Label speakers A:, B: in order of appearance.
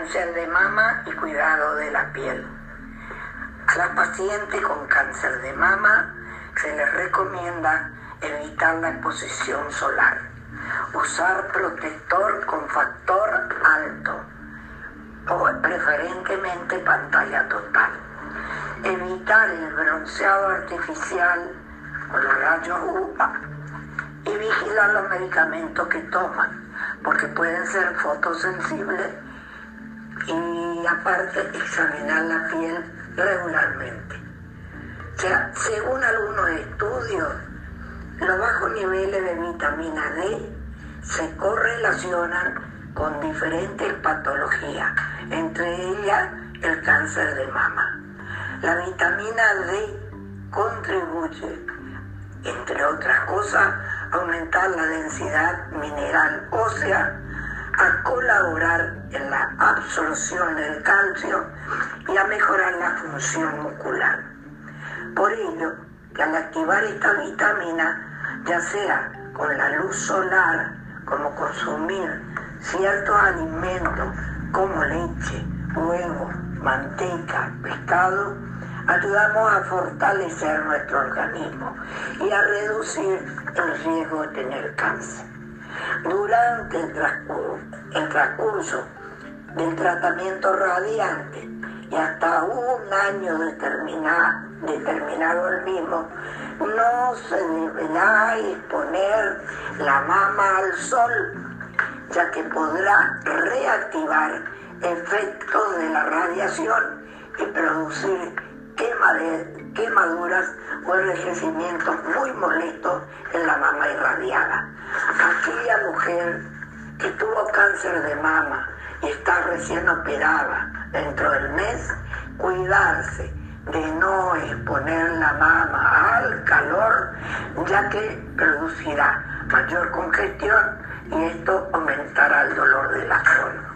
A: cáncer de mama y cuidado de la piel. A las pacientes con cáncer de mama se les recomienda evitar la exposición solar, usar protector con factor alto o preferentemente pantalla total, evitar el bronceado artificial con los rayos UVA y vigilar los medicamentos que toman, porque pueden ser fotosensibles y aparte examinar la piel regularmente. Según algunos estudios, los bajos niveles de vitamina D se correlacionan con diferentes patologías, entre ellas el cáncer de mama. La vitamina D contribuye, entre otras cosas, a aumentar la densidad mineral ósea, a colaborar en la absorción del calcio y a mejorar la función muscular. Por ello, que al activar esta vitamina, ya sea con la luz solar, como consumir ciertos alimentos como leche, huevo, manteca, pescado, ayudamos a fortalecer nuestro organismo y a reducir el riesgo de tener cáncer. Durante el transcurso, del tratamiento radiante y hasta un año determinado el mismo, no se deberá exponer la mama al sol, ya que podrá reactivar efectos de la radiación y producir quemaduras o envejecimientos muy molestos en la mama irradiada. Aquella mujer que tuvo cáncer de mama y está recién operada dentro del mes, cuidarse de no exponer la mama al calor, ya que producirá mayor congestión y esto aumentará el dolor de la zona.